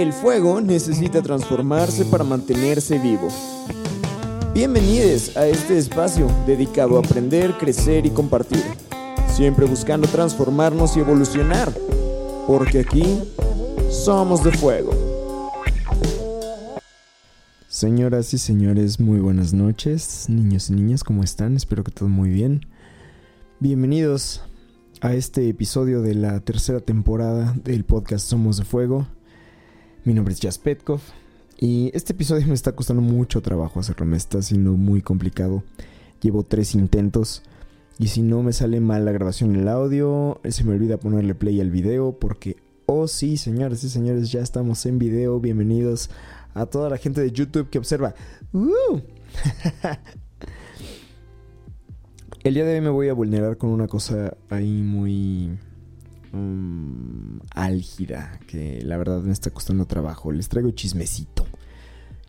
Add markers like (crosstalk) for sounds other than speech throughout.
El fuego necesita transformarse para mantenerse vivo. Bienvenidos a este espacio dedicado a aprender, crecer y compartir. Siempre buscando transformarnos y evolucionar. Porque aquí somos de fuego. Señoras y señores, muy buenas noches. Niños y niñas, ¿cómo están? Espero que todo muy bien. Bienvenidos a este episodio de la tercera temporada del podcast Somos de Fuego. Mi nombre es Jas Petkov y este episodio me está costando mucho trabajo hacerlo, me está siendo muy complicado. Llevo tres intentos y si no me sale mal la grabación el audio, se me olvida ponerle play al video porque, oh sí, señores y señores, ya estamos en video. Bienvenidos a toda la gente de YouTube que observa. ¡Uh! (laughs) El día de hoy me voy a vulnerar con una cosa ahí muy um, álgida, que la verdad me está costando trabajo. Les traigo chismecito.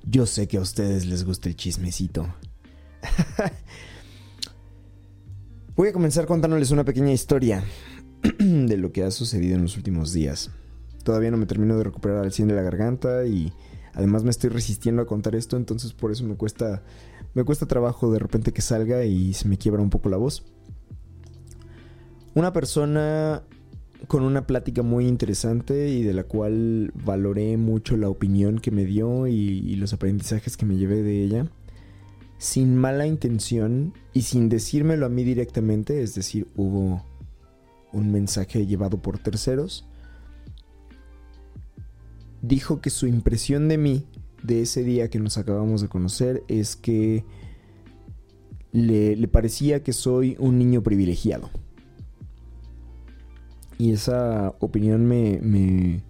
Yo sé que a ustedes les gusta el chismecito. (laughs) voy a comenzar contándoles una pequeña historia (clears throat) de lo que ha sucedido en los últimos días. Todavía no me termino de recuperar al 100 de la garganta y además me estoy resistiendo a contar esto, entonces por eso me cuesta me cuesta trabajo de repente que salga y se me quiebra un poco la voz. Una persona con una plática muy interesante y de la cual valoré mucho la opinión que me dio y, los aprendizajes que me llevé de ella, sin mala intención y sin decírmelo a mí directamente, es decir, hubo un mensaje llevado por terceros, dijo que su impresión de mí de ese día que nos acabamos de conocer es que le, parecía que soy un niño privilegiado. Y esa opinión me, me,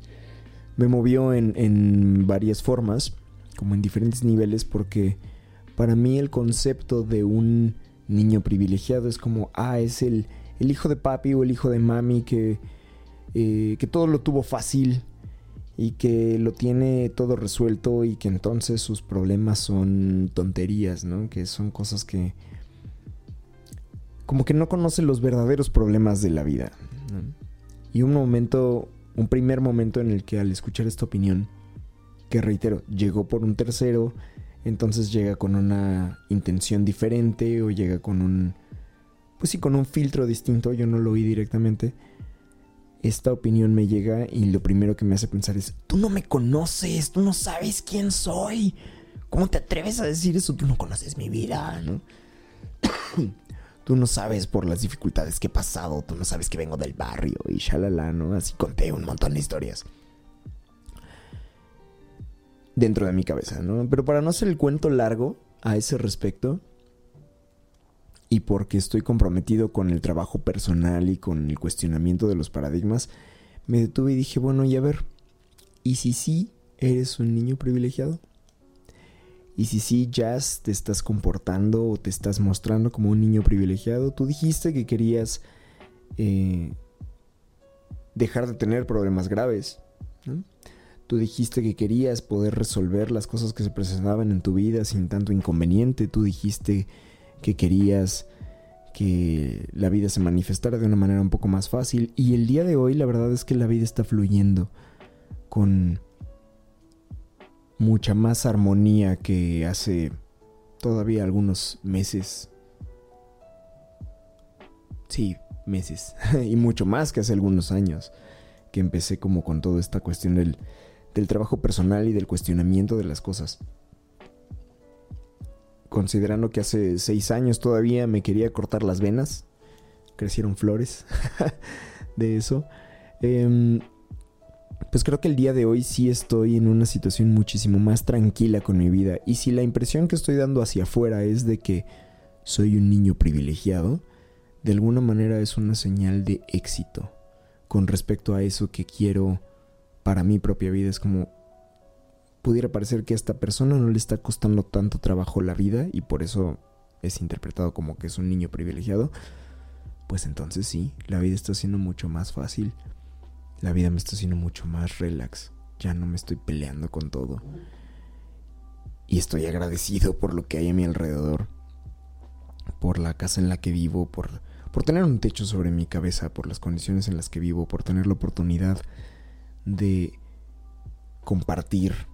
me movió en, en varias formas, como en diferentes niveles, porque para mí el concepto de un niño privilegiado es como, ah, es el, el hijo de papi o el hijo de mami que, eh, que todo lo tuvo fácil, y que lo tiene todo resuelto y que entonces sus problemas son tonterías, ¿no? Que son cosas que como que no conoce los verdaderos problemas de la vida. Y un momento, un primer momento en el que al escuchar esta opinión, que reitero, llegó por un tercero, entonces llega con una intención diferente o llega con un, pues sí, con un filtro distinto, yo no lo oí directamente esta opinión me llega y lo primero que me hace pensar es, tú no me conoces, tú no sabes quién soy. ¿Cómo te atreves a decir eso? Tú no conoces mi vida, ¿no? Tú no sabes por las dificultades que he pasado, tú no sabes que vengo del barrio y shalala, ¿no? Así conté un montón de historias. Dentro de mi cabeza, ¿no? Pero para no hacer el cuento largo a ese respecto, y porque estoy comprometido con el trabajo personal y con el cuestionamiento de los paradigmas, me detuve y dije, bueno, y a ver, ¿y si sí eres un niño privilegiado? ¿Y si sí, Jazz, te estás comportando o te estás mostrando como un niño privilegiado? Tú dijiste que querías eh, dejar de tener problemas graves. Tú dijiste que querías poder resolver las cosas que se presentaban en tu vida sin tanto inconveniente. Tú dijiste que querías que la vida se manifestara de una manera un poco más fácil. Y el día de hoy la verdad es que la vida está fluyendo con mucha más armonía que hace todavía algunos meses. Sí, meses. (laughs) y mucho más que hace algunos años. Que empecé como con toda esta cuestión del, del trabajo personal y del cuestionamiento de las cosas considerando que hace seis años todavía me quería cortar las venas. Crecieron flores (laughs) de eso. Em, pues creo que el día de hoy sí estoy en una situación muchísimo más tranquila con mi vida. Y si la impresión que estoy dando hacia afuera es de que soy un niño privilegiado, de alguna manera es una señal de éxito con respecto a eso que quiero para mi propia vida. Es como, pudiera parecer que a esta persona no le está costando tanto trabajo la vida y por eso es interpretado como que es un niño privilegiado, pues entonces sí, la vida está siendo mucho más fácil. La vida me está haciendo mucho más relax. Ya no me estoy peleando con todo. Y estoy agradecido por lo que hay a mi alrededor. Por la casa en la que vivo, por, por tener un techo sobre mi cabeza, por las condiciones en las que vivo, por tener la oportunidad de compartir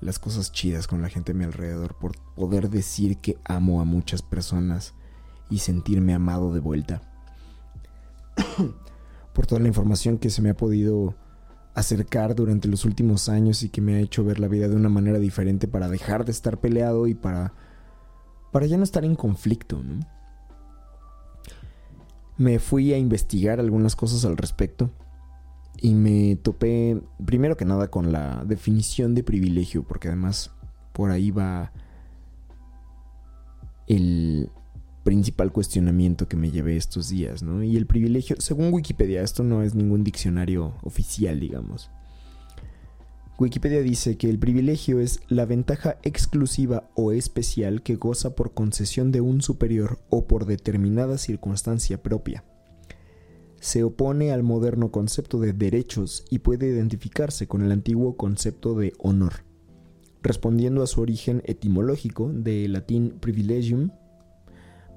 las cosas chidas con la gente a mi alrededor, por poder decir que amo a muchas personas y sentirme amado de vuelta. (coughs) por toda la información que se me ha podido acercar durante los últimos años y que me ha hecho ver la vida de una manera diferente para dejar de estar peleado y para para ya no estar en conflicto, Me fui a investigar algunas cosas al respecto y me topé primero que nada con la definición de privilegio, porque además por ahí va el principal cuestionamiento que me llevé estos días, ¿no? Y el privilegio, según Wikipedia, esto no es ningún diccionario oficial, digamos. Wikipedia dice que el privilegio es la ventaja exclusiva o especial que goza por concesión de un superior o por determinada circunstancia propia se opone al moderno concepto de derechos y puede identificarse con el antiguo concepto de honor. Respondiendo a su origen etimológico de latín privilegium,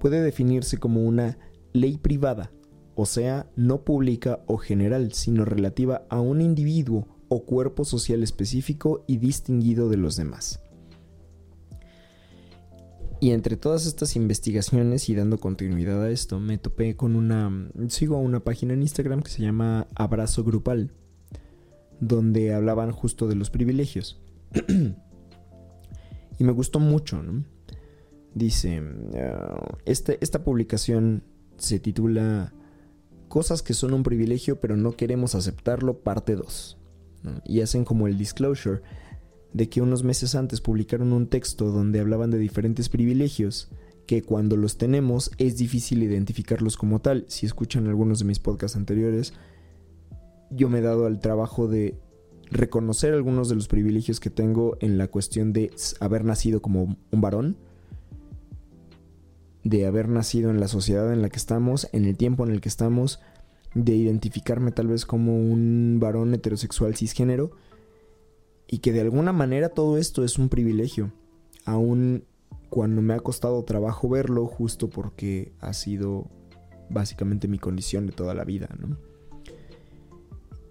puede definirse como una ley privada, o sea, no pública o general, sino relativa a un individuo o cuerpo social específico y distinguido de los demás. Y entre todas estas investigaciones y dando continuidad a esto, me topé con una... Sigo una página en Instagram que se llama Abrazo Grupal, donde hablaban justo de los privilegios. (clears throat) y me gustó mucho, ¿no? Dice, este, esta publicación se titula Cosas que son un privilegio pero no queremos aceptarlo, parte 2. Y hacen como el disclosure de que unos meses antes publicaron un texto donde hablaban de diferentes privilegios que cuando los tenemos es difícil identificarlos como tal. Si escuchan algunos de mis podcasts anteriores, yo me he dado al trabajo de reconocer algunos de los privilegios que tengo en la cuestión de haber nacido como un varón, de haber nacido en la sociedad en la que estamos, en el tiempo en el que estamos, de identificarme tal vez como un varón heterosexual cisgénero, y que de alguna manera todo esto es un privilegio, aun cuando me ha costado trabajo verlo justo porque ha sido básicamente mi condición de toda la vida, ¿no?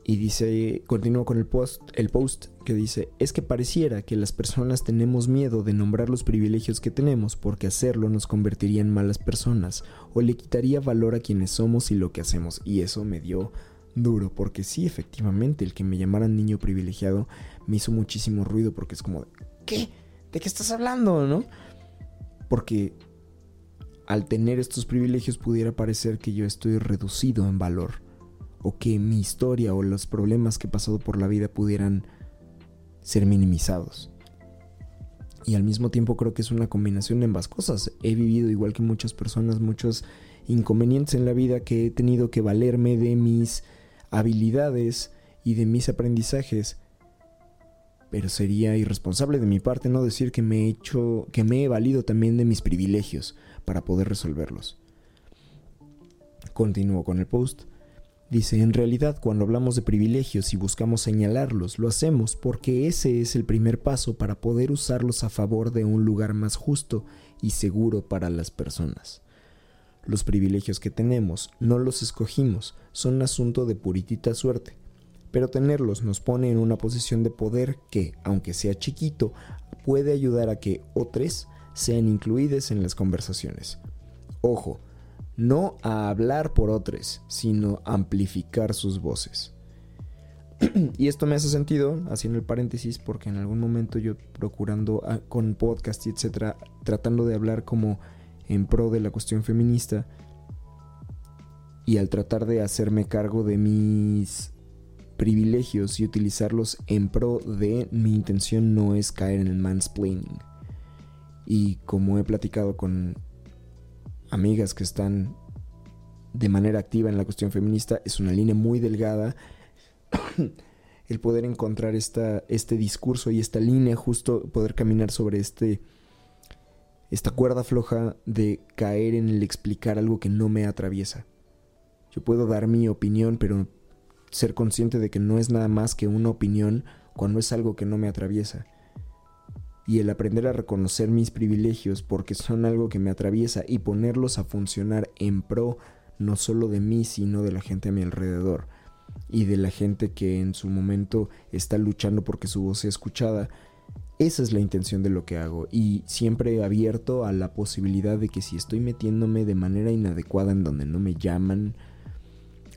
Y dice, continúo con el post, el post que dice, es que pareciera que las personas tenemos miedo de nombrar los privilegios que tenemos porque hacerlo nos convertiría en malas personas o le quitaría valor a quienes somos y lo que hacemos. Y eso me dio duro, porque sí, efectivamente, el que me llamaran niño privilegiado me hizo muchísimo ruido porque es como, ¿qué? ¿De qué estás hablando? ¿No? Porque al tener estos privilegios pudiera parecer que yo estoy reducido en valor, o que mi historia o los problemas que he pasado por la vida pudieran ser minimizados. Y al mismo tiempo creo que es una combinación de ambas cosas. He vivido igual que muchas personas muchos inconvenientes en la vida que he tenido que valerme de mis habilidades y de mis aprendizajes. Pero sería irresponsable de mi parte no decir que me he hecho, que me he valido también de mis privilegios para poder resolverlos. Continúo con el post. Dice, en realidad cuando hablamos de privilegios y buscamos señalarlos, lo hacemos porque ese es el primer paso para poder usarlos a favor de un lugar más justo y seguro para las personas. Los privilegios que tenemos no los escogimos, son asunto de puritita suerte. Pero tenerlos nos pone en una posición de poder que, aunque sea chiquito, puede ayudar a que otros sean incluidos en las conversaciones. Ojo, no a hablar por otros, sino amplificar sus voces. (clears throat) y esto me hace sentido, haciendo el paréntesis, porque en algún momento yo procurando ah, con podcast y etcétera, tratando de hablar como en pro de la cuestión feminista y al tratar de hacerme cargo de mis privilegios y utilizarlos en pro de mi intención no es caer en el mansplaining. Y como he platicado con amigas que están de manera activa en la cuestión feminista, es una línea muy delgada (clears throat) el poder encontrar esta, este discurso y esta línea, justo poder caminar sobre este esta cuerda floja de caer en el explicar algo que no me atraviesa. Yo puedo dar mi opinión, pero ser consciente de que no es nada más que una opinión cuando es algo que no me atraviesa. Y el aprender a reconocer mis privilegios porque son algo que me atraviesa y ponerlos a funcionar en pro no solo de mí, sino de la gente a mi alrededor. y de la gente que en su momento está luchando porque su voz sea escuchada. Esa es la intención de lo que hago y siempre abierto a la posibilidad de que si estoy metiéndome de manera inadecuada en donde no me llaman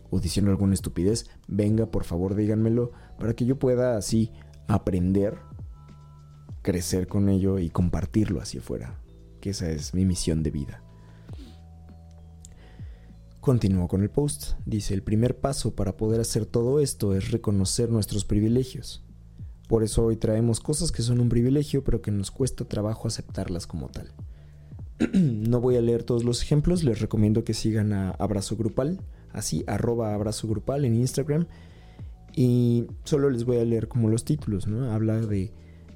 o diciendo alguna estupidez, venga por favor díganmelo para que yo pueda así aprender, crecer con ello y compartirlo hacia afuera, que esa es mi misión de vida. Continúo con el post. Dice, el primer paso para poder hacer todo esto es reconocer nuestros privilegios. Por eso hoy traemos cosas que son un privilegio, pero que nos cuesta trabajo aceptarlas como tal. (clears throat) no voy a leer todos los ejemplos, les recomiendo que sigan a Abrazo Grupal, así, arroba Abrazo Grupal en Instagram. Y solo les voy a leer como los títulos, ¿no? Habla de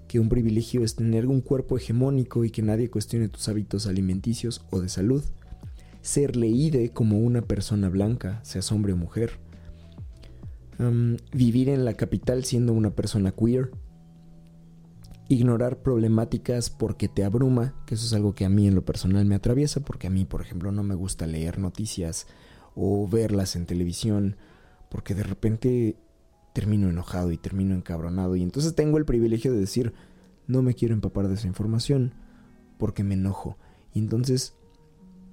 que un privilegio es tener un cuerpo hegemónico y que nadie cuestione tus hábitos alimenticios o de salud ser leída como una persona blanca, seas hombre o mujer. vivir en la capital siendo una persona queer. Ignorar problemáticas porque te abruma, que eso es algo que a mí en lo personal me atraviesa, porque a mí, por ejemplo, no me gusta leer noticias o verlas en televisión, porque de repente termino enojado y termino encabronado y entonces tengo el privilegio de decir, no me quiero empapar de esa información porque me enojo. Y entonces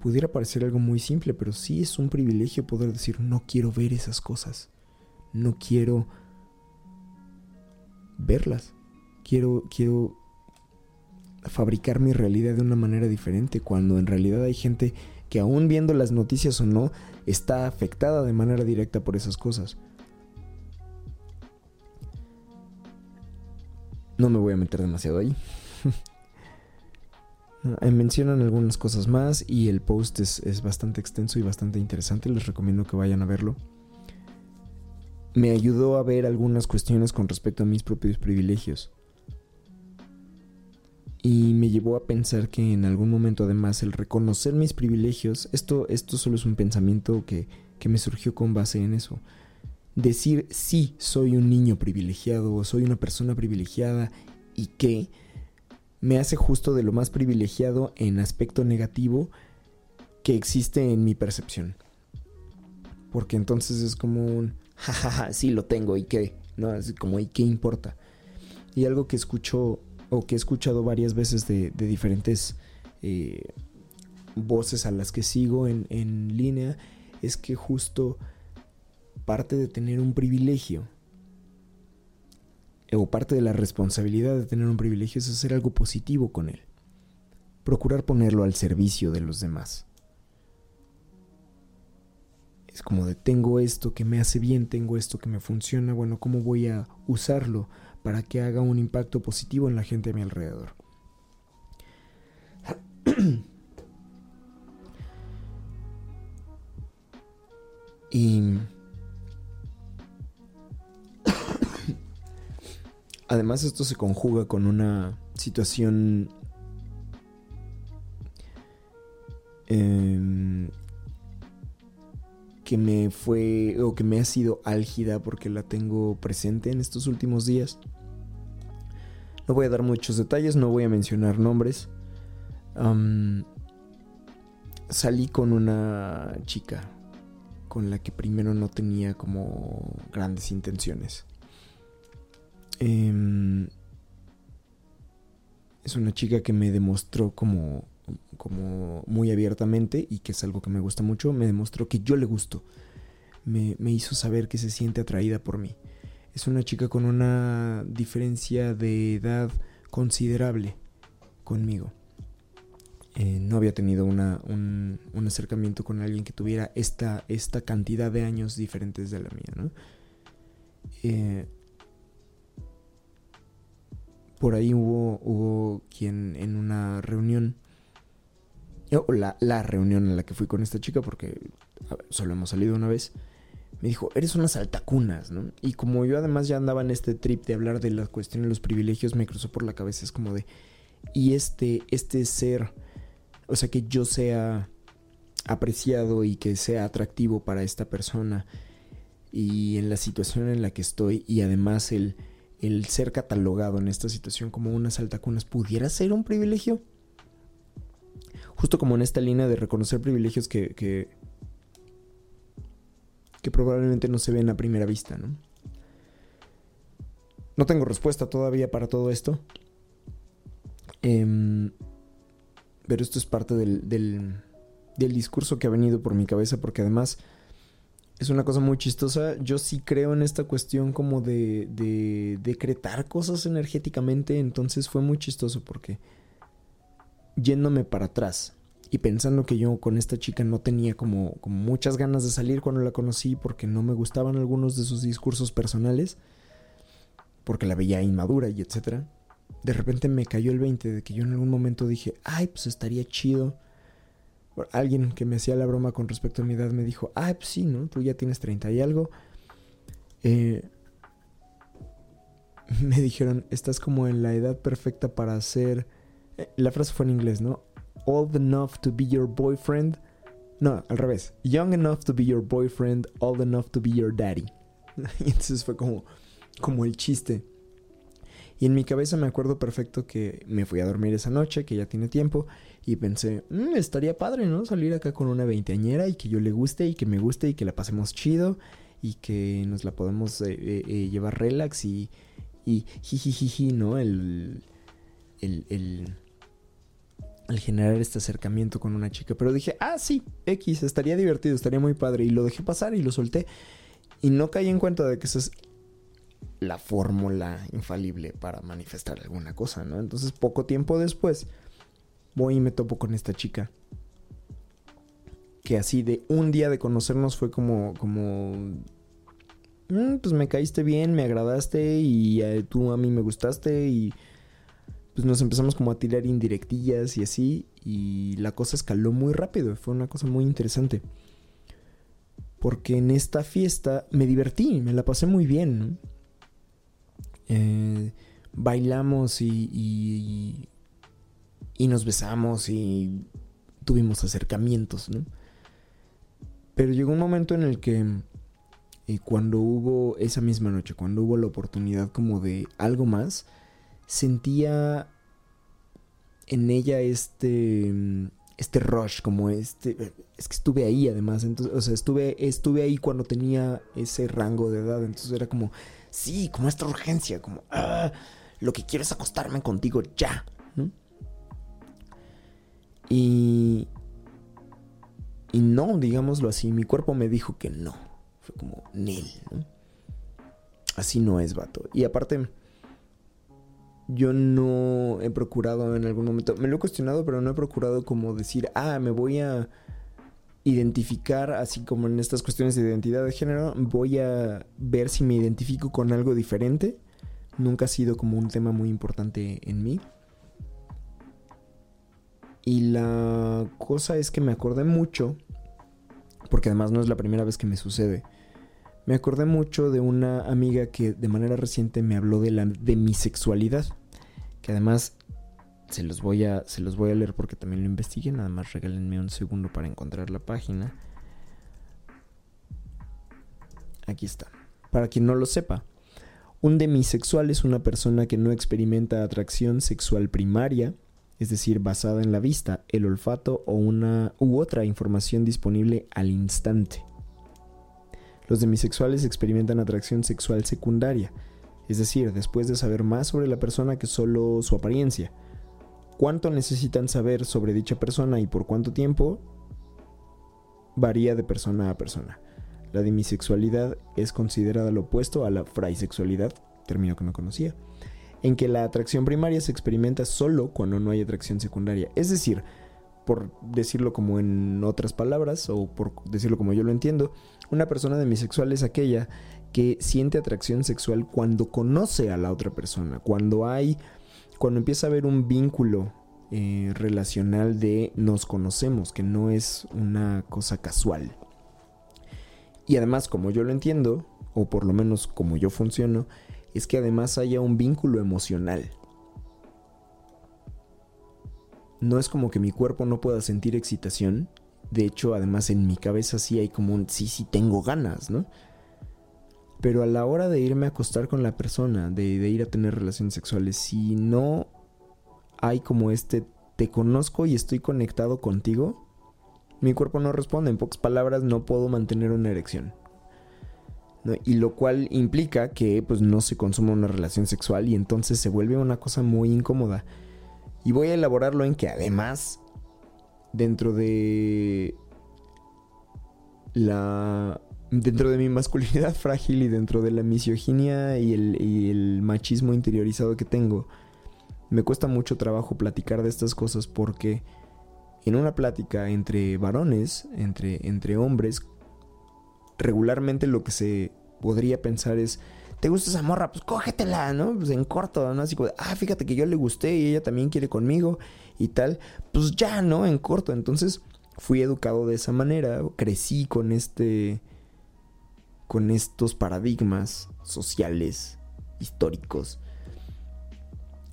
Pudiera parecer algo muy simple, pero sí es un privilegio poder decir, no quiero ver esas cosas. No quiero verlas. Quiero, quiero fabricar mi realidad de una manera diferente, cuando en realidad hay gente que aún viendo las noticias o no, está afectada de manera directa por esas cosas. No me voy a meter demasiado ahí. (laughs) Eh, mencionan algunas cosas más y el post es, bastante extenso y bastante interesante. Les recomiendo que vayan a verlo. Me ayudó a ver algunas cuestiones con respecto a mis propios privilegios. Y me llevó a pensar que en algún momento además el reconocer mis privilegios, esto, esto solo es un pensamiento que, que me surgió con base en eso. Decir sí, soy un niño privilegiado o soy una persona privilegiada y que me hace justo de lo más privilegiado en aspecto negativo que existe en mi percepción. Porque entonces es como un, (laughs) jajaja, sí lo tengo y qué, ¿no? Es como, ¿y qué importa? Y algo que escucho o que he escuchado varias veces de, diferentes eh, voces a las que sigo en, en línea es que justo parte de tener un privilegio o parte de la responsabilidad de tener un privilegio es hacer algo positivo con él. Procurar ponerlo al servicio de los demás. Es como de tengo esto que me hace bien, tengo esto que me funciona, bueno, ¿cómo voy a usarlo para que haga un impacto positivo en la gente a mi alrededor? (clears throat) y Además esto se conjuga con una situación em, que me fue o que me ha sido álgida porque la tengo presente en estos últimos días. No voy a dar muchos detalles, no voy a mencionar nombres. salí con una chica con la que primero no tenía como grandes intenciones. Em, es una chica que me demostró como, como muy abiertamente y que es algo que me gusta mucho, me demostró que yo le gusto. Me, hizo saber que se siente atraída por mí. Es una chica con una diferencia de edad considerable conmigo. Eh, no había tenido un, un, acercamiento con alguien que tuviera esta, esta cantidad de años diferentes de la mía, ¿no? Eh, por ahí hubo, hubo quien en una reunión, o la, la reunión en la que fui con esta chica, porque solo hemos salido una vez, me dijo, eres unas altacunas, ¿no? Y como yo además ya andaba en este trip de hablar de la cuestión de los privilegios, me cruzó por la cabeza, es como de, y este, este ser, o sea, que yo sea apreciado y que sea atractivo para esta persona, y en la situación en la que estoy, y además el el ser catalogado en esta situación como unas altacunas pudiera ser un privilegio. Justo como en esta línea de reconocer privilegios que, que probablemente no se ven a primera vista, ¿no? No tengo respuesta todavía para todo esto. Em, pero esto es parte del, del, discurso que ha venido por mi cabeza porque además es una cosa muy chistosa. Yo sí creo en esta cuestión como de, de decretar cosas energéticamente. Entonces fue muy chistoso porque yéndome para atrás y pensando que yo con esta chica no tenía como, como muchas ganas de salir cuando la conocí porque no me gustaban algunos de sus discursos personales, porque la veía inmadura y etcétera. De repente me cayó el 20 de que yo en algún momento dije, ay, pues estaría chido. Alguien que me hacía la broma con respecto a mi edad me dijo, ay, pues sí, ¿no? Tú ya tienes 30 y algo. Eh, (laughs) me dijeron, estás como en la edad perfecta para hacer... Eh, la frase fue en inglés, ¿no? Old enough to be your boyfriend. No, al revés. Young enough to be your boyfriend, old enough to be your daddy. (laughs) y entonces fue como, como el chiste. Y en mi cabeza me acuerdo perfecto que me fui a dormir esa noche, que ya tiene tiempo, y pensé, mm, estaría padre, ¿no? Salir acá con una veinteañera y que yo le guste y que me guste y que la pasemos chido y que nos la podemos eh, eh, eh, llevar relax y, y jijijiji, ¿no? El, el, el, el generar este acercamiento con una chica. Pero dije, ah, sí, X, estaría divertido, estaría muy padre. Y lo dejé pasar y lo solté. Y no caí en cuenta de que esa es la fórmula infalible para manifestar alguna cosa, ¿no? Entonces, poco tiempo después, voy y me topo con esta chica. Que así de un día de conocernos fue como, como, mm, pues me caíste bien, me agradaste y eh, tú a mí me gustaste y pues nos empezamos como a tirar indirectillas y así y la cosa escaló muy rápido, fue una cosa muy interesante. Porque en esta fiesta me divertí, me la pasé muy bien. Eh, bailamos y, nos besamos y tuvimos acercamientos, ¿no? Pero llegó un momento en el que y cuando hubo esa misma noche, cuando hubo la oportunidad como de algo más, sentía en ella este este rush como este es que estuve ahí además entonces o sea estuve estuve ahí cuando tenía ese rango de edad entonces era como sí, como esta urgencia, como, ah, lo que quiero es acostarme contigo ya. Y, y no, digámoslo así, mi cuerpo me dijo que no. Fue como, Nil, ¿no? Así no es, vato. Y aparte, yo no he procurado en algún momento, me lo he cuestionado, pero no he procurado como decir, ah, me voy a identificar, así como en estas cuestiones de identidad de género, voy a ver si me identifico con algo diferente. Nunca ha sido como un tema muy importante en mí. Y la cosa es que me acordé mucho, porque además no es la primera vez que me sucede. Me acordé mucho de una amiga que de manera reciente me habló de, la, de mi sexualidad. Que además se los voy a, se los voy a leer porque también lo investigué. Nada más regálenme un segundo para encontrar la página. Aquí está. Para quien no lo sepa, un demisexual es una persona que no experimenta atracción sexual primaria, es decir, basada en la vista, el olfato o una u otra información disponible al instante. Los demisexuales experimentan atracción sexual secundaria, es decir, después de saber más sobre la persona que solo su apariencia. Cuánto necesitan saber sobre dicha persona y por cuánto tiempo varía de persona a persona. La demisexualidad es considerada lo opuesto a la fraisexualidad, término que no conocía, en que la atracción primaria se experimenta solo cuando no hay atracción secundaria. Es decir, por decirlo como en otras palabras o por decirlo como yo lo entiendo, una persona demisexual es aquella que siente atracción sexual cuando conoce a la otra persona, cuando hay cuando empieza a haber un vínculo eh, relacional de nos conocemos, que no es una cosa casual. Y además, como yo lo entiendo, o por lo menos como yo funciono, es que además haya un vínculo emocional. No es como que mi cuerpo no pueda sentir excitación. De hecho, además en mi cabeza sí hay como un sí, sí tengo ganas, ¿no? Pero a la hora de irme a acostar con la persona, de, ir a tener relaciones sexuales, si no hay como este te conozco y estoy conectado contigo, mi cuerpo no responde. En pocas palabras, no puedo mantener una erección. Y lo cual implica que pues no se consuma una relación sexual y entonces se vuelve una cosa muy incómoda. Y voy a elaborarlo en que además, dentro de la dentro de mi masculinidad (laughs) frágil y dentro de la misoginia y el, y el, machismo interiorizado que tengo, me cuesta mucho trabajo platicar de estas cosas porque en una plática entre varones, entre, entre hombres, regularmente lo que se podría pensar es, ¿te gusta esa morra? Pues cógetela, ¿no? Pues en corto, ¿no? Así como, ah, fíjate que yo le gusté y ella también quiere conmigo y tal. Pues ya, ¿no? En corto. Entonces fui educado de esa manera, crecí con este con estos paradigmas sociales, históricos.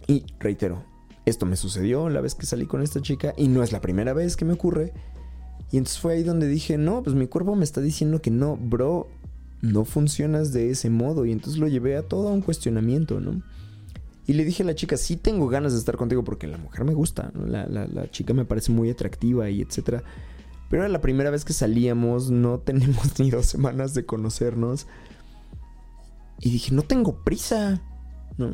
Y reitero, esto me sucedió la vez que salí con esta chica y no es la primera vez que me ocurre. Y entonces fue ahí donde dije, no, pues mi cuerpo me está diciendo que no, bro, no funcionas de ese modo. Y entonces lo llevé a todo un cuestionamiento, ¿no? Y le dije a la chica, sí tengo ganas de estar contigo porque la mujer me gusta, ¿no? La, la chica me parece muy atractiva y etcétera. Pero era la primera vez que salíamos, no (laughs) tenemos ni dos semanas de conocernos. Y dije, no tengo prisa, ¿no?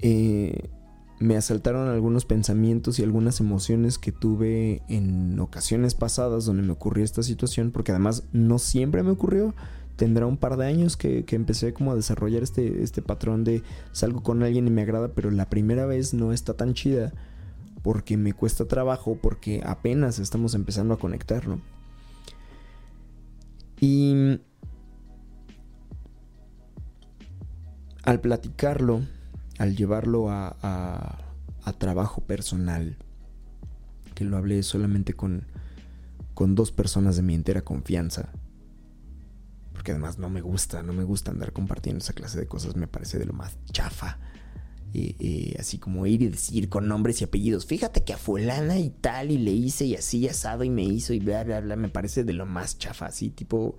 Eh, me asaltaron algunos pensamientos y algunas emociones que tuve en ocasiones pasadas donde me ocurrió esta situación, porque además no siempre me ocurrió. Tendrá un par de años que, que, empecé como a desarrollar este, este patrón de salgo con alguien y me agrada, pero la primera vez no está tan chida porque me cuesta trabajo, porque apenas estamos empezando a conectar, ¿no? Y al platicarlo, al llevarlo a, a, trabajo personal, que lo hablé solamente con, con dos personas de mi entera confianza, porque además no me gusta, no me gusta andar compartiendo esa clase de cosas, me parece de lo más chafa. Eh, así como ir y decir con nombres y apellidos, fíjate que a fulana y tal y le hice y así asado y me hizo y bla, bla, bla, me parece de lo más chafa, así tipo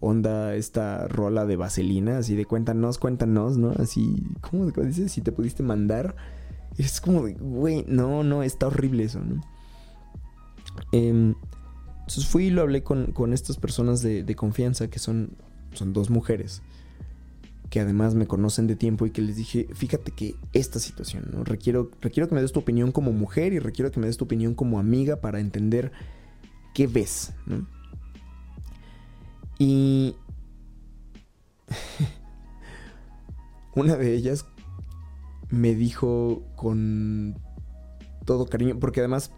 onda esta rola de vaselina, así de cuéntanos, cuéntanos, ¿no? Así, ¿cómo dices? Si te pudiste mandar, es como de, güey, no, no, está horrible eso, ¿no? Em, entonces fui y lo hablé con, estas personas de, de confianza que son, son dos mujeres que además me conocen de tiempo y que les dije, fíjate que esta situación, ¿no? Requiero, requiero que me des tu opinión como mujer y requiero que me des tu opinión como amiga para entender qué ves, ¿no? Y (laughs) una de ellas me dijo con todo cariño, porque además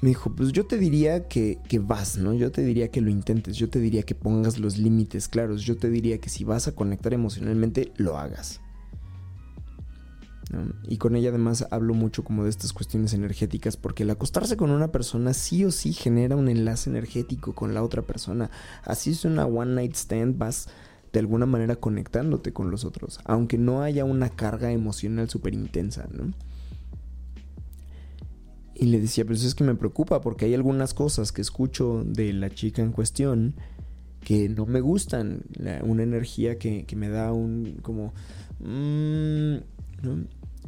me dijo, pues yo te diría que, vas, ¿no? Yo te diría que lo intentes, yo te diría que pongas los límites claros, yo te diría que si vas a conectar emocionalmente, lo hagas. Y con ella además hablo mucho como de estas cuestiones energéticas, porque el acostarse con una persona sí o sí genera un enlace energético con la otra persona. Así es una one night stand, vas de alguna manera conectándote con los otros, aunque no haya una carga emocional súper intensa, ¿no? Y le decía, pues es que me preocupa porque hay algunas cosas que escucho de la chica en cuestión que no me gustan. una energía que, me da un como... Mm,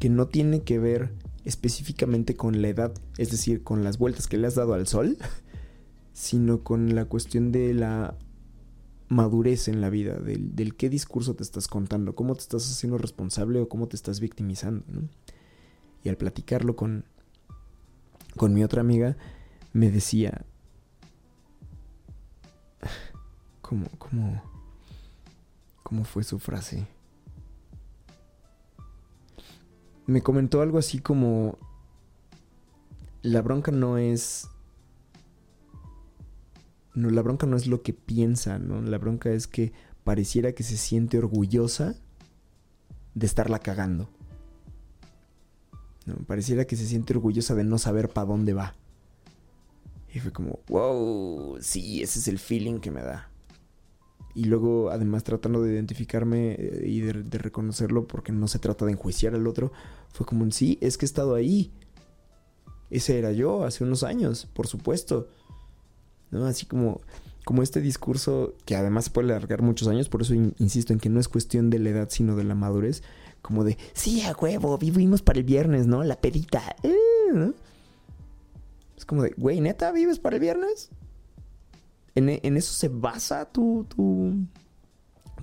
que no tiene que ver específicamente con la edad, es decir, con las vueltas que le has dado al sol, (laughs) sino con la cuestión de la madurez en la vida, del, qué discurso te estás contando, cómo te estás haciendo responsable o cómo te estás victimizando. Y al platicarlo con, con mi otra amiga, me decía, (sighs) ¿cómo, cómo, cómo fue su frase? Me comentó algo así como, la bronca no es... No, la bronca no es lo que piensa, ¿no? La bronca es que pareciera que se siente orgullosa de estarla cagando. Pareciera que se siente orgullosa de no saber para dónde va. Y fue como, wow, sí, ese es el feeling que me da. Y luego, además, tratando de identificarme eh, y de, reconocerlo, porque no se trata de enjuiciar al otro, fue como, sí, es que he estado ahí. Ese era yo hace unos años, por supuesto. ¿No? Así como, como este discurso que además se puede alargar muchos años, por eso insisto en que no es cuestión de la edad, sino de la madurez como de, sí, a huevo, vivimos para el viernes, ¿no? La pedita. Eh, es como de, güey, neta, ¿vives para el viernes? En, eso se basa tu, tu,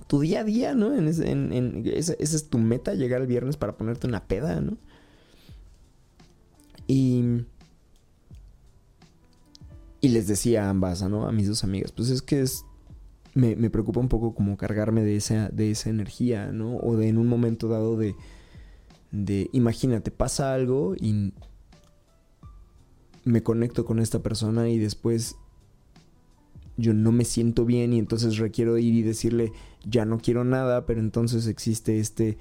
tu, día a día, ¿no? En, en, esa, esa, es tu meta, llegar el viernes para ponerte una peda, ¿no? Y... Y les decía a ambas, ¿no? A mis dos amigas, pues es que es... Me, me preocupa un poco como cargarme de esa, de esa energía, ¿no? O de en un momento dado de... De, imagínate, pasa algo y me conecto con esta persona y después yo no me siento bien y entonces requiero ir y decirle ya no quiero nada, pero entonces existe este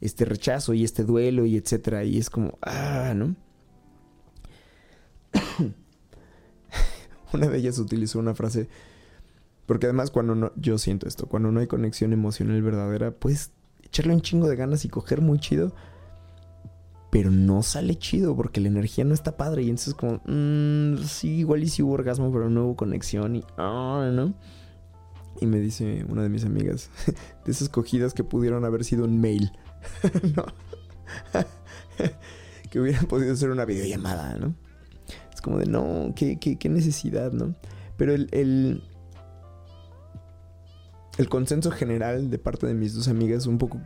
este rechazo y este duelo y etcétera y es como ah, ¿no? (coughs) una de ellas utilizó una frase porque además cuando no yo siento esto, cuando no hay conexión emocional verdadera, pues echarle un chingo de ganas y coger muy chido pero no sale chido porque la energía no está padre. Y entonces, como, mmm, sí, igual y sí hubo orgasmo, pero no hubo conexión. Y, ah, ¿no? Y me dice una de mis amigas, (laughs) de esas cogidas que pudieron haber sido un mail, (laughs) (laughs) que hubieran podido ser una videollamada, ¿no? Es como de, no, qué, qué, qué necesidad, ¿no? Pero el, el, el consenso general de parte de mis dos amigas, un poco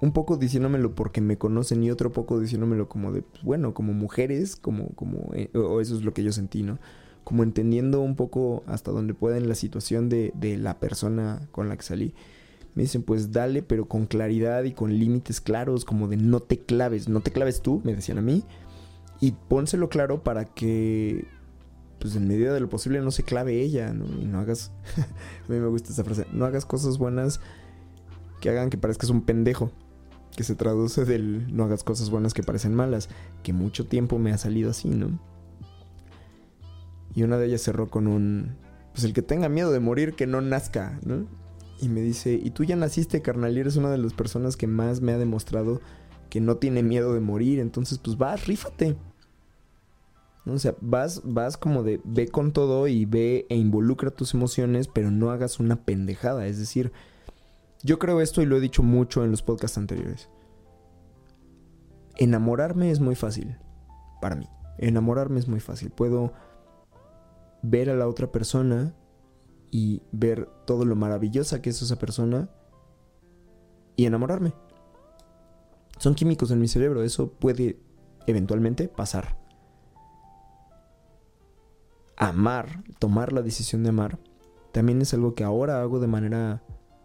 un poco diciéndomelo porque me conocen y otro poco diciéndomelo como de, pues, bueno, como mujeres, como, como, eh, o eso es lo que yo sentí, ¿no? Como entendiendo un poco hasta donde pueden la situación de, de la persona con la que salí. Me dicen, pues dale, pero con claridad y con límites claros, como de no te claves, no te claves tú, me decían a mí, y pónselo claro para que, pues en medida de lo posible, no se clave ella, ¿no? Y no hagas, (laughs) a mí me gusta esa frase, no hagas cosas buenas que hagan que parezcas un pendejo que se traduce del no hagas cosas buenas que parecen malas, que mucho tiempo me ha salido así, ¿no? Y una de ellas cerró con un, pues el que tenga miedo de morir, que no nazca, ¿no? Y me dice, y tú ya naciste, carnal, y eres una de las personas que más me ha demostrado que no tiene miedo de morir, entonces pues vas, rífate. O sea, vas, vas como de, ve con todo y ve e involucra tus emociones, pero no hagas una pendejada, es decir, yo creo esto y lo he dicho mucho en los podcasts anteriores. Enamorarme es muy fácil. Para mí. Enamorarme es muy fácil. Puedo ver a la otra persona y ver todo lo maravillosa que es esa persona y enamorarme. Son químicos en mi cerebro. Eso puede eventualmente pasar. Amar, tomar la decisión de amar, también es algo que ahora hago de manera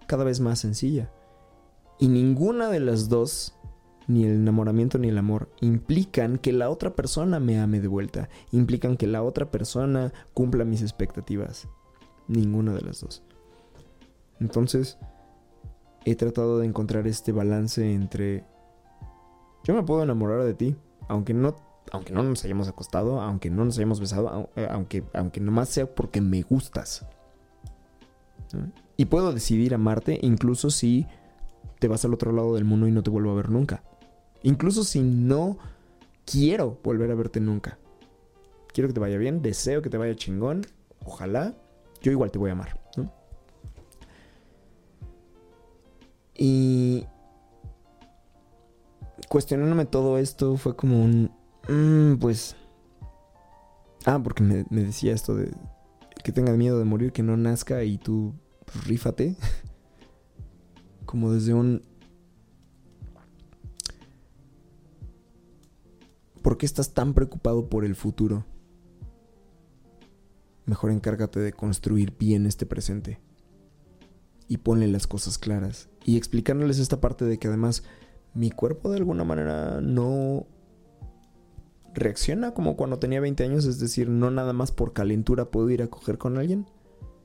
cada vez más sencilla. Y ninguna de las dos, ni el enamoramiento ni el amor, implican que la otra persona me ame de vuelta, implican que la otra persona cumpla mis expectativas. Ninguna de las dos. Entonces, he tratado de encontrar este balance entre yo me puedo enamorar de ti, aunque no aunque no nos hayamos acostado, aunque no nos hayamos besado, aunque aunque nomás sea porque me gustas. Y puedo decidir amarte incluso si te vas al otro lado del mundo y no te vuelvo a ver nunca. Incluso si no quiero volver a verte nunca. Quiero que te vaya bien, deseo que te vaya chingón. Ojalá. Yo igual te voy a amar. Y cuestionándome todo esto fue como un... Mm, pues... Ah, porque me, me decía esto de que tenga miedo de morir, que no nazca y tú pues, rífate. (laughs) Como desde un... ¿Por qué estás tan preocupado por el futuro? Mejor encárgate de construir bien este presente. Y ponle las cosas claras. Y explicándoles esta parte de que además mi cuerpo de alguna manera no reacciona como cuando tenía 20 años, es decir, no nada más por calentura puedo ir a coger con alguien,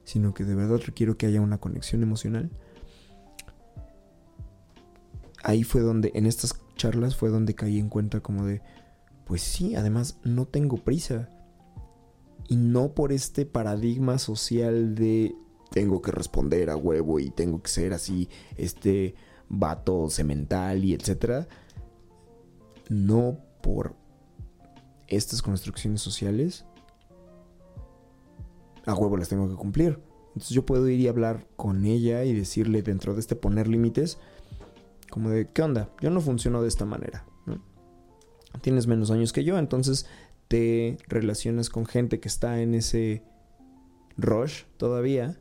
sino que de verdad requiero que haya una conexión emocional. Ahí fue donde, en estas charlas fue donde caí en cuenta como de, pues sí, además no tengo prisa. Y no por este paradigma social de tengo que responder a huevo y tengo que ser así, este vato semental y etcétera. No por estas construcciones sociales, a huevo las tengo que cumplir. Entonces yo puedo ir y hablar con ella y decirle dentro de este poner límites, como de, ¿qué onda? Yo no funciono de esta manera. Tienes menos años que yo, entonces te relacionas con gente que está en ese rush todavía.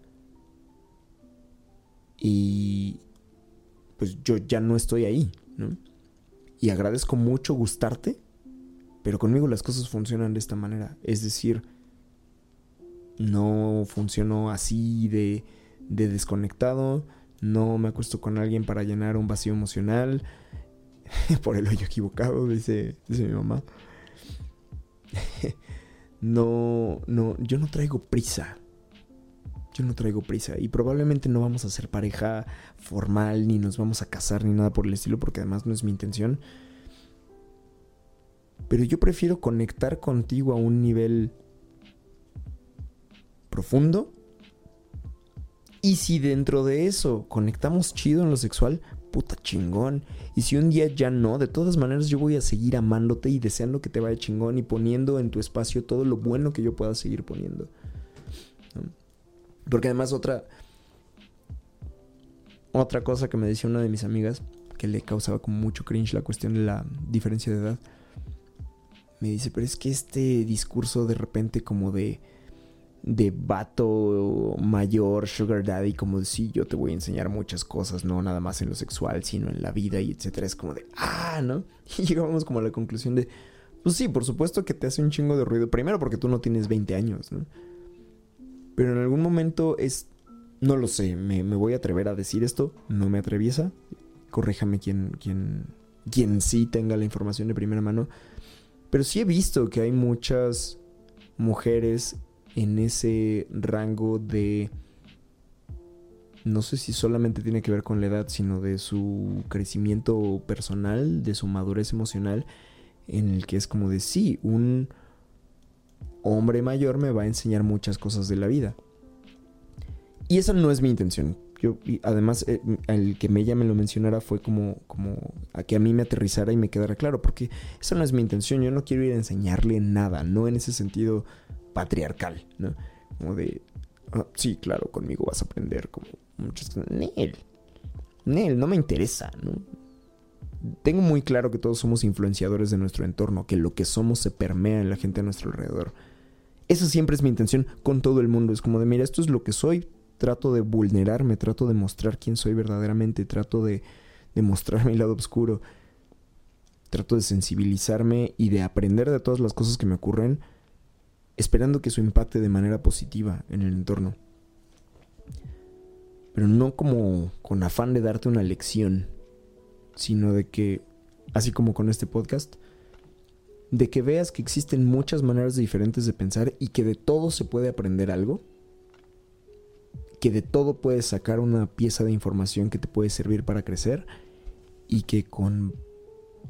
Y pues yo ya no estoy ahí. Y agradezco mucho gustarte, pero conmigo las cosas funcionan de esta manera. Es decir, no funcionó así de, de desconectado, no me acuesto con alguien para llenar un vacío emocional, (laughs) por el hoyo equivocado, dice, mi mamá. (laughs) no, no, yo no traigo prisa. Yo no traigo prisa. Y probablemente no vamos a ser pareja formal, ni nos vamos a casar, ni nada por el estilo, porque además no es mi intención. Pero yo prefiero conectar contigo a un nivel profundo. Y si dentro de eso conectamos chido en lo sexual, puta chingón. Y si un día ya no, de todas maneras yo voy a seguir amándote y deseando que te vaya chingón y poniendo en tu espacio todo lo bueno que yo pueda seguir poniendo. Porque además otra... Otra cosa que me decía una de mis amigas, que le causaba como mucho cringe la cuestión de la diferencia de edad. Me dice, pero es que este discurso de repente como de de vato mayor, sugar daddy, como de sí, yo te voy a enseñar muchas cosas, no nada más en lo sexual, sino en la vida y etcétera. Es como de, ah, ¿no? (laughs) Y llegamos como a la conclusión de, pues sí, por supuesto que te hace un chingo de ruido. Primero porque tú no tienes 20 años, ¿no? Pero en algún momento es, no lo sé, me, voy a atrever a decir esto, no me atraviesa. Corréjame quien, quien, quien sí tenga la información de primera mano. Pero sí he visto que hay muchas mujeres en ese rango de... No sé si solamente tiene que ver con la edad, sino de su crecimiento personal, de su madurez emocional, en el que es como de sí, un hombre mayor me va a enseñar muchas cosas de la vida. Y esa no es mi intención. Yo, además, eh, el que ella me lo mencionara fue como, como a que a mí me aterrizara y me quedara claro, porque esa no es mi intención. Yo no quiero ir a enseñarle nada, no en ese sentido patriarcal, ¿no? Como de, ah, sí, claro, conmigo vas a aprender como muchas. Nel, Nel, no me interesa. Tengo muy claro que todos somos influenciadores de nuestro entorno, que lo que somos se permea en la gente a nuestro alrededor. Esa siempre es mi intención con todo el mundo. Es como de, mira, esto es lo que soy. Trato de vulnerarme, trato de mostrar quién soy verdaderamente, trato de, de mostrar (laughs) mi lado oscuro. Trato de sensibilizarme y de aprender de todas las cosas que me ocurren esperando que eso impacte de manera positiva en el entorno. Pero no como con afán de darte una lección, sino de que, así como con este podcast, de que veas que existen muchas maneras diferentes de pensar y que de todo se puede aprender algo, que de todo puedes sacar una pieza de información que te puede servir para crecer y que con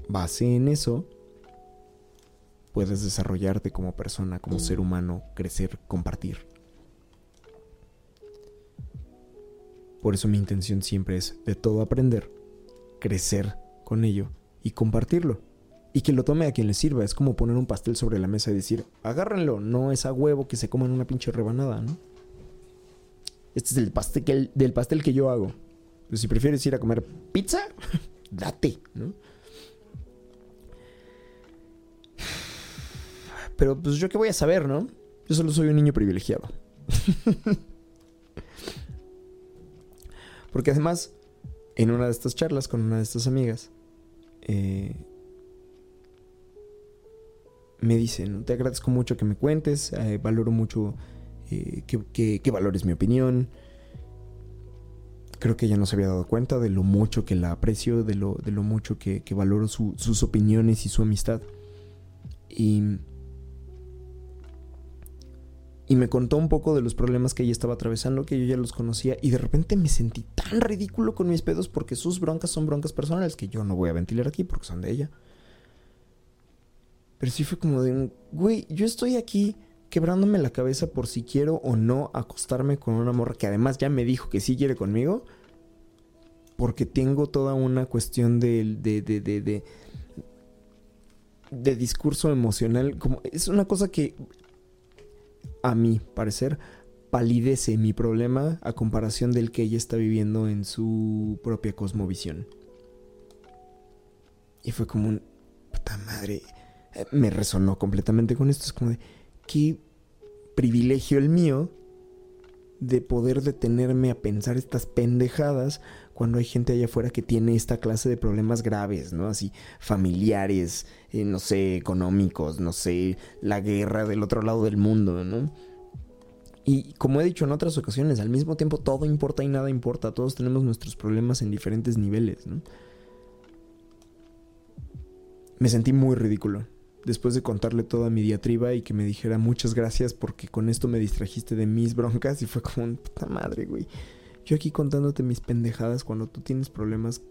base en eso puedes desarrollarte como persona, como ser humano, crecer, compartir. Por eso mi intención siempre es de todo aprender, crecer con ello y compartirlo. Y que lo tome a quien le sirva. Es como poner un pastel sobre la mesa y decir, agárrenlo, no es a huevo que se coman una pinche rebanada, ¿no? Este es el pastel que, del pastel que yo hago. Pero si prefieres ir a comer pizza, (laughs) date, ¿no? Pero pues yo qué voy a saber, ¿no? Yo solo soy un niño privilegiado. (laughs) Porque además, en una de estas charlas con una de estas amigas, eh, me dicen, te agradezco mucho que me cuentes, eh, valoro mucho eh, que, valores mi opinión. Creo que ella no se había dado cuenta de lo mucho que la aprecio, de lo, de lo mucho que, valoro sus opiniones y su amistad. Y y me contó un poco de los problemas que ella estaba atravesando, que yo ya los conocía, y de repente me sentí tan ridículo con mis pedos porque sus broncas son broncas personales que yo no voy a ventilar aquí porque son de ella. Pero sí fue como de, güey, yo estoy aquí quebrándome la cabeza por si quiero o no acostarme con una morra que además ya me dijo que sí quiere conmigo, porque tengo toda una cuestión de, de, de, de, de discurso emocional. Como, es una cosa que a mi parecer, palidece mi problema a comparación del que ella está viviendo en su propia cosmovisión. Y fue como un... Puta madre. Me resonó completamente con esto. Es como de... Qué privilegio el mío de poder detenerme a pensar estas pendejadas cuando hay gente allá afuera que tiene esta clase de problemas graves, ¿no? Así familiares, eh, no sé, económicos, no sé, la guerra del otro lado del mundo, ¿no? Y como he dicho en otras ocasiones, al mismo tiempo todo importa y nada importa, todos tenemos nuestros problemas en diferentes niveles, ¿no? Me sentí muy ridículo después de contarle toda mi diatriba y que me dijera muchas gracias porque con esto me distrajiste de mis broncas y fue como, puta madre, güey. Yo aquí contándote mis pendejadas cuando tú tienes problemas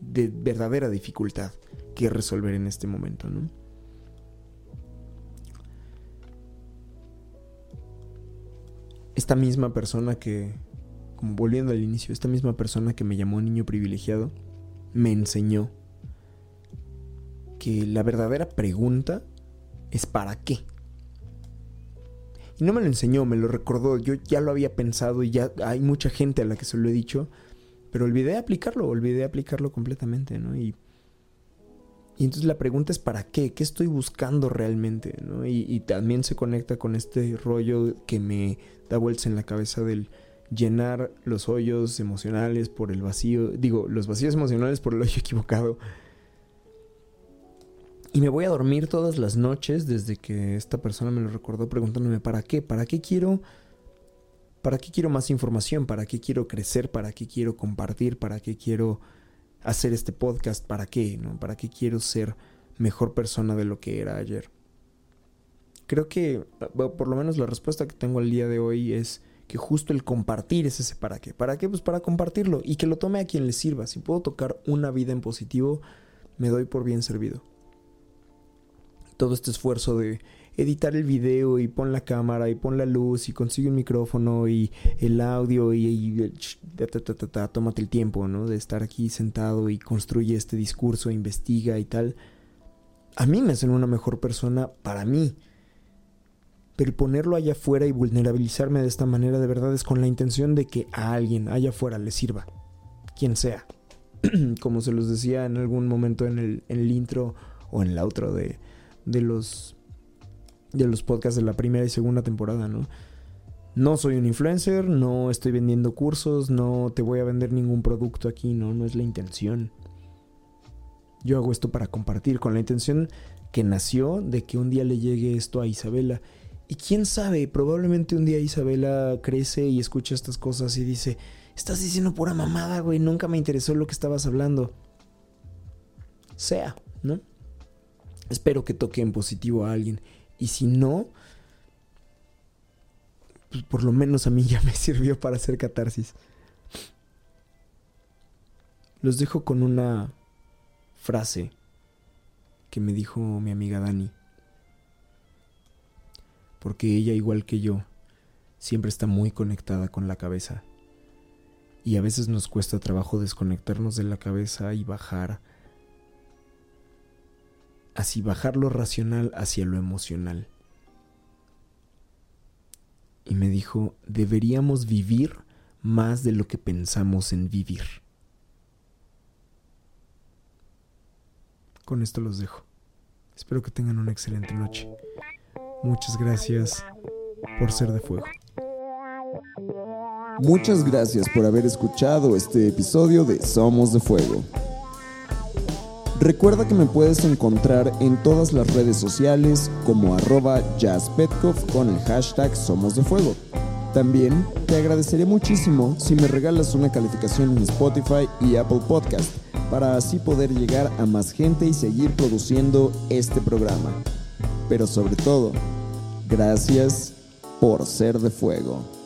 de verdadera dificultad que resolver en este momento, ¿no? Esta misma persona que, como volviendo al inicio, esta misma persona que me llamó niño privilegiado, me enseñó que la verdadera pregunta es ¿para qué? Y no me lo enseñó, me lo recordó, yo ya lo había pensado y ya hay mucha gente a la que se lo he dicho, pero olvidé aplicarlo, olvidé aplicarlo completamente, ¿no? Y, y entonces la pregunta es ¿para qué? ¿Qué estoy buscando realmente? ¿no? Y, y también se conecta con este rollo que me da vueltas en la cabeza del llenar los hoyos emocionales por el vacío, digo, los vacíos emocionales por el hoyo equivocado y me voy a dormir todas las noches desde que esta persona me lo recordó preguntándome para qué, para qué quiero, para qué quiero más información, para qué quiero crecer, para qué quiero compartir, para qué quiero hacer este podcast, para qué, ¿no? Para qué quiero ser mejor persona de lo que era ayer. Creo que por lo menos la respuesta que tengo al día de hoy es que justo el compartir es ese para qué. ¿Para qué? Pues para compartirlo y que lo tome a quien le sirva. Si puedo tocar una vida en positivo, me doy por bien servido todo este esfuerzo de editar el video y pon la cámara y pon la luz y consigue un micrófono y el audio y, tómate el tiempo, ¿no? De estar aquí sentado y construye este discurso, investiga y tal. A mí me hacen una mejor persona para mí. Pero ponerlo allá afuera y vulnerabilizarme de esta manera de verdad es con la intención de que a alguien allá afuera le sirva. Quien sea. (clears throat) Como se los decía en algún momento en el, intro o en el outro de, de los de los podcasts de la primera y segunda temporada, ¿no? No soy un influencer, no estoy vendiendo cursos, no te voy a vender ningún producto aquí, no, no es la intención. Yo hago esto para compartir con la intención que nació de que un día le llegue esto a Isabela. Y quién sabe, probablemente un día Isabela crece y escucha estas cosas y dice, estás diciendo pura mamada, güey, nunca me interesó lo que estabas hablando. Sea, ¿no? Espero que toque en positivo a alguien. Y si no, pues por lo menos a mí ya me (laughs) sirvió para hacer catarsis. Los dejo con una frase que me dijo mi amiga Dani. Porque ella, igual que yo, siempre está muy conectada con la cabeza. Y a veces nos cuesta trabajo desconectarnos de la cabeza y bajar así bajar lo racional hacia lo emocional. Y me dijo, deberíamos vivir más de lo que pensamos en vivir. Con esto los dejo. Espero que tengan una excelente noche. Muchas gracias por ser de fuego. Muchas gracias por haber escuchado este episodio de Somos de Fuego. Recuerda que me puedes encontrar en todas las redes sociales como arroba jazzpetkov con el hashtag Somos de Fuego. También te agradecería muchísimo si me regalas una calificación en Spotify y Apple Podcast para así poder llegar a más gente y seguir produciendo este programa. Pero sobre todo, gracias por ser de fuego.